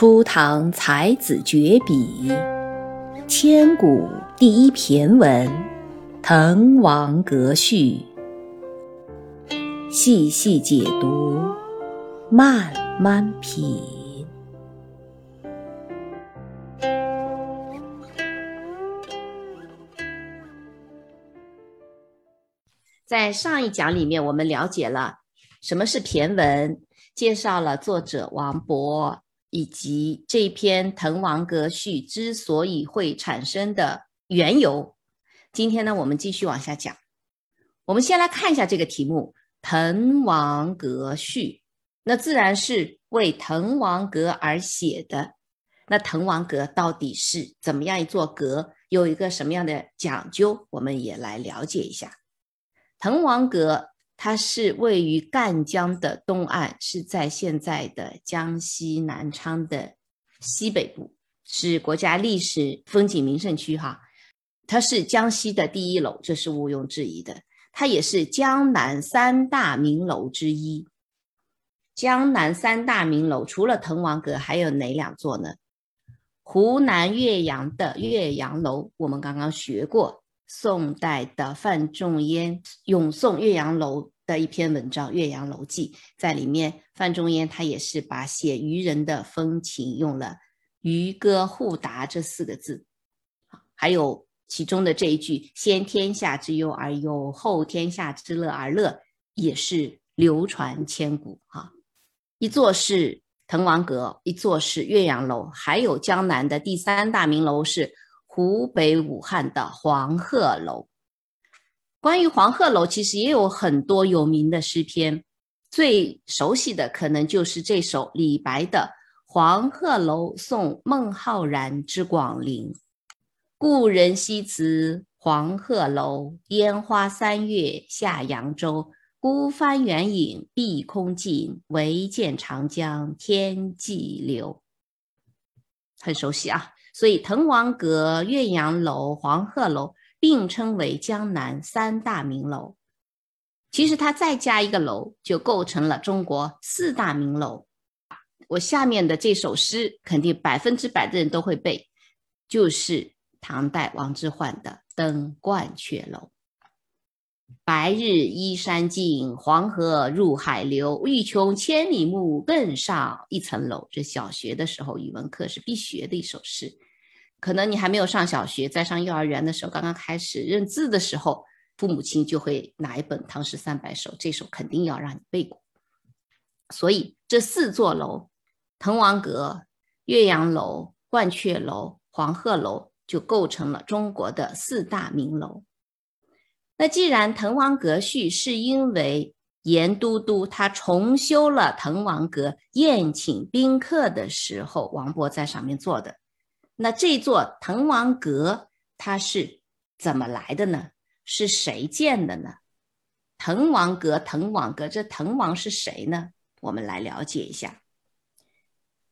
初唐才子绝笔，千古第一骈文《滕王阁序》，细细解读，慢慢品。在上一讲里面，我们了解了什么是骈文，介绍了作者王勃。以及这篇《滕王阁序》之所以会产生的缘由，今天呢，我们继续往下讲。我们先来看一下这个题目《滕王阁序》，那自然是为滕王阁而写的。那滕王阁到底是怎么样一座阁？有一个什么样的讲究？我们也来了解一下滕王阁。它是位于赣江的东岸，是在现在的江西南昌的西北部，是国家历史风景名胜区。哈，它是江西的第一楼，这是毋庸置疑的。它也是江南三大名楼之一。江南三大名楼除了滕王阁，还有哪两座呢？湖南岳阳的岳阳楼，我们刚刚学过。宋代的范仲淹咏颂岳阳楼的一篇文章《岳阳楼记》，在里面，范仲淹他也是把写渔人的风情用了“渔歌互答”这四个字，还有其中的这一句“先天下之忧而忧，后天下之乐而乐”，也是流传千古。哈，一座是滕王阁，一座是岳阳楼，还有江南的第三大名楼是。湖北武汉的黄鹤楼，关于黄鹤楼，其实也有很多有名的诗篇，最熟悉的可能就是这首李白的《黄鹤楼送孟浩然之广陵》。故人西辞黄鹤楼，烟花三月下扬州。孤帆远影碧空尽，唯见长江天际流。很熟悉啊。所以，滕王阁、岳阳楼、黄鹤楼并称为江南三大名楼。其实，它再加一个楼，就构成了中国四大名楼。我下面的这首诗，肯定百分之百的人都会背，就是唐代王之涣的《登鹳雀楼》。白日依山尽，黄河入海流。欲穷千里目，更上一层楼。这小学的时候语文课是必学的一首诗。可能你还没有上小学，在上幼儿园的时候，刚刚开始认字的时候，父母亲就会拿一本《唐诗三百首》，这首肯定要让你背过。所以这四座楼：滕王阁、岳阳楼、鹳雀楼、黄鹤楼，就构成了中国的四大名楼。那既然《滕王阁序》是因为严都督他重修了滕王阁，宴请宾客的时候，王勃在上面做的，那这座滕王阁它是怎么来的呢？是谁建的呢？滕王阁，滕王阁，这滕王是谁呢？我们来了解一下。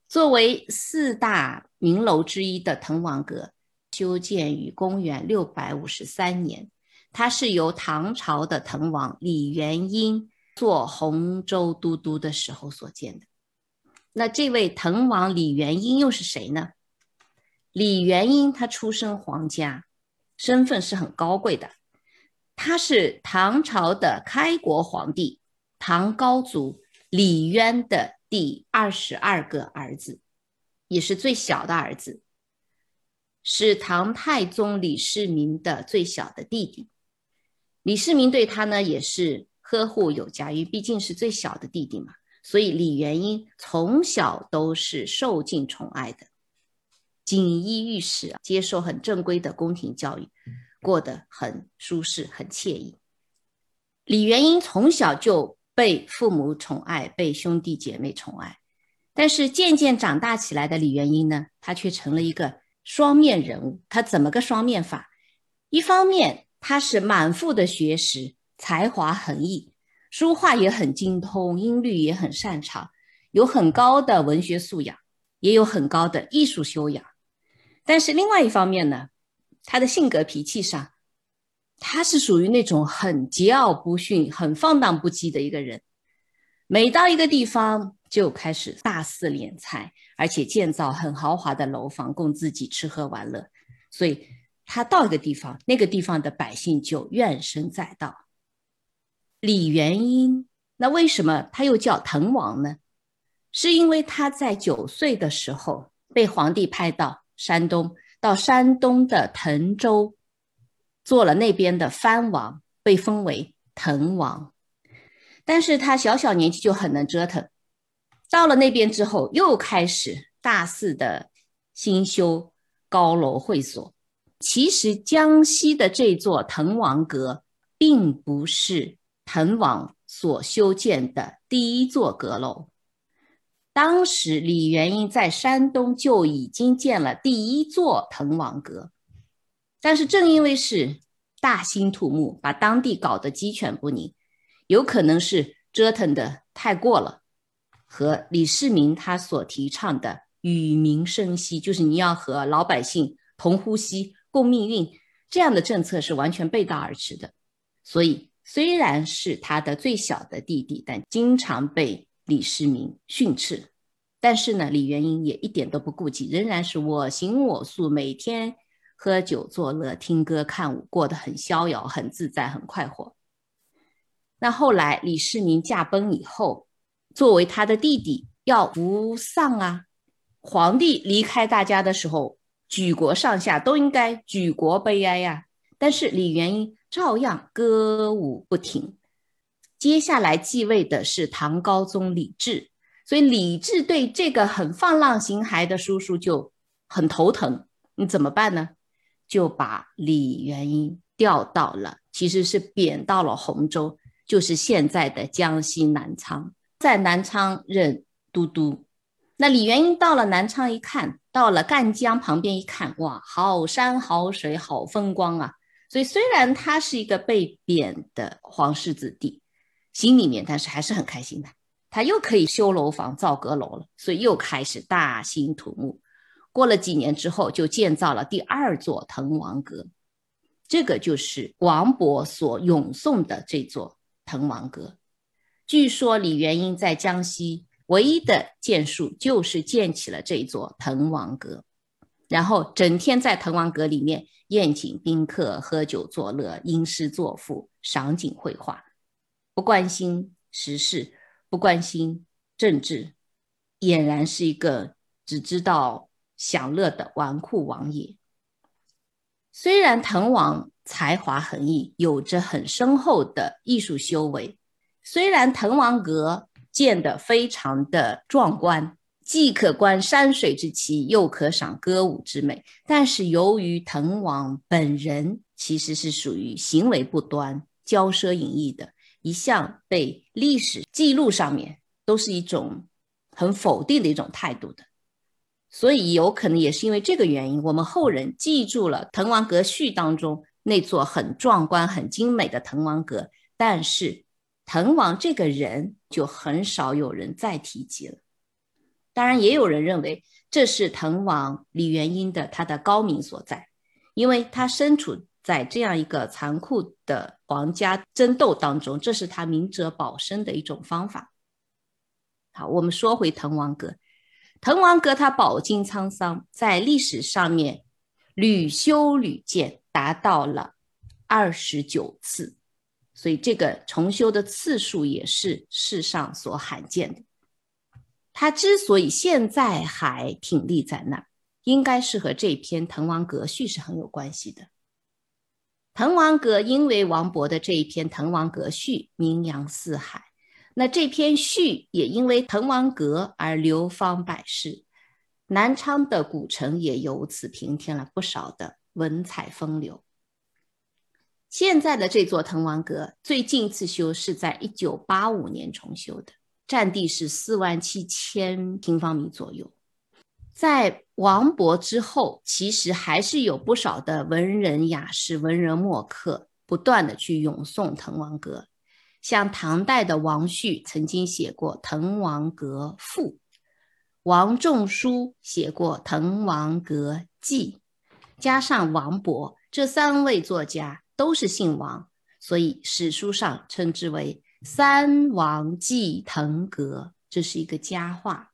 作为四大名楼之一的滕王阁，修建于公元六百五十三年。它是由唐朝的滕王李元婴做洪州都督的时候所建的。那这位滕王李元婴又是谁呢？李元婴他出身皇家，身份是很高贵的。他是唐朝的开国皇帝唐高祖李渊的第二十二个儿子，也是最小的儿子，是唐太宗李世民的最小的弟弟。李世民对他呢也是呵护有加，因为毕竟是最小的弟弟嘛，所以李元婴从小都是受尽宠爱的，锦衣玉食，接受很正规的宫廷教育，过得很舒适、很惬意。李元英从小就被父母宠爱，被兄弟姐妹宠爱，但是渐渐长大起来的李元英呢，他却成了一个双面人物。他怎么个双面法？一方面，他是满腹的学识，才华横溢，书画也很精通，音律也很擅长，有很高的文学素养，也有很高的艺术修养。但是另外一方面呢，他的性格脾气上，他是属于那种很桀骜不驯、很放荡不羁的一个人。每到一个地方就开始大肆敛财，而且建造很豪华的楼房供自己吃喝玩乐。所以他到一个地方，那个地方的百姓就怨声载道。李元英，那为什么他又叫滕王呢？是因为他在九岁的时候被皇帝派到山东，到山东的滕州做了那边的藩王，被封为滕王。但是他小小年纪就很能折腾，到了那边之后，又开始大肆的兴修高楼会所。其实江西的这座滕王阁，并不是滕王所修建的第一座阁楼。当时李元英在山东就已经建了第一座滕王阁，但是正因为是大兴土木，把当地搞得鸡犬不宁。有可能是折腾的太过了，和李世民他所提倡的与民生息，就是你要和老百姓同呼吸共命运这样的政策是完全背道而驰的。所以虽然是他的最小的弟弟，但经常被李世民训斥。但是呢，李元英也一点都不顾忌，仍然是我行我素，每天喝酒作乐、听歌看舞，过得很逍遥、很自在、很快活。那后来李世民驾崩以后，作为他的弟弟要扶丧啊。皇帝离开大家的时候，举国上下都应该举国悲哀呀。但是李元英照样歌舞不停。接下来继位的是唐高宗李治，所以李治对这个很放浪形骸的叔叔就很头疼。你怎么办呢？就把李元英调到了，其实是贬到了洪州。就是现在的江西南昌，在南昌任都督。那李元英到了南昌一看，到了赣江旁边一看，哇，好山好水好风光啊！所以虽然他是一个被贬的皇室子弟，心里面但是还是很开心的。他又可以修楼房造阁楼了，所以又开始大兴土木。过了几年之后，就建造了第二座滕王阁，这个就是王勃所咏颂的这座。滕王阁，据说李元英在江西唯一的建树就是建起了这座滕王阁，然后整天在滕王阁里面宴请宾客、喝酒作乐、吟诗作赋、赏景绘画，不关心时事，不关心政治，俨然是一个只知道享乐的纨绔王爷。虽然滕王。才华横溢，有着很深厚的艺术修为。虽然滕王阁建得非常的壮观，既可观山水之奇，又可赏歌舞之美，但是由于滕王本人其实是属于行为不端、骄奢淫逸的，一向被历史记录上面都是一种很否定的一种态度的。所以有可能也是因为这个原因，我们后人记住了《滕王阁序》当中。那座很壮观、很精美的滕王阁，但是滕王这个人就很少有人再提及了。当然，也有人认为这是滕王李元英的他的高明所在，因为他身处在这样一个残酷的皇家争斗当中，这是他明哲保身的一种方法。好，我们说回滕王阁，滕王阁它饱经沧桑，在历史上面屡修屡建。达到了二十九次，所以这个重修的次数也是世上所罕见的。它之所以现在还挺立在那儿，应该是和这篇《滕王阁序》是很有关系的。滕王阁因为王勃的这一篇《滕王阁序》名扬四海，那这篇序也因为滕王阁而流芳百世，南昌的古城也由此平添了不少的。文采风流。现在的这座滕王阁最近一次修是在一九八五年重修的，占地是四万七千平方米左右。在王勃之后，其实还是有不少的文人雅士、文人墨客不断的去咏颂滕王阁。像唐代的王旭曾经写过《滕王阁赋》，王仲舒写过《滕王阁记》。加上王勃，这三位作家都是姓王，所以史书上称之为三王记滕阁，这是一个佳话。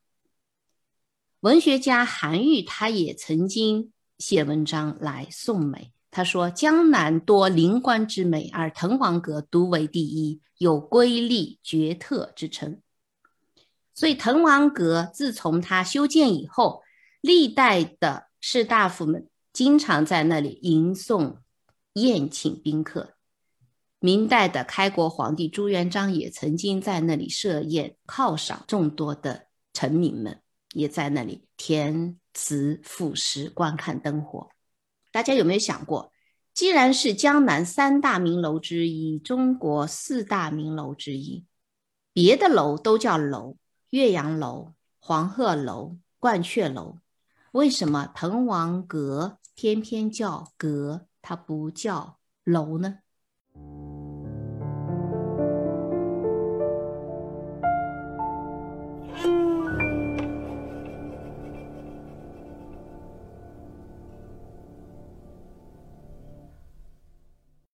文学家韩愈他也曾经写文章来颂美，他说：“江南多灵官之美，而滕王阁独为第一，有瑰丽绝特之称。”所以滕王阁自从他修建以后，历代的士大夫们经常在那里吟诵、宴请宾客。明代的开国皇帝朱元璋也曾经在那里设宴犒赏众多的臣民们，也在那里填词赋诗、观看灯火。大家有没有想过，既然是江南三大名楼之一、中国四大名楼之一，别的楼都叫楼，岳阳楼、黄鹤楼、鹳雀楼，为什么滕王阁偏偏叫阁，它不叫楼呢？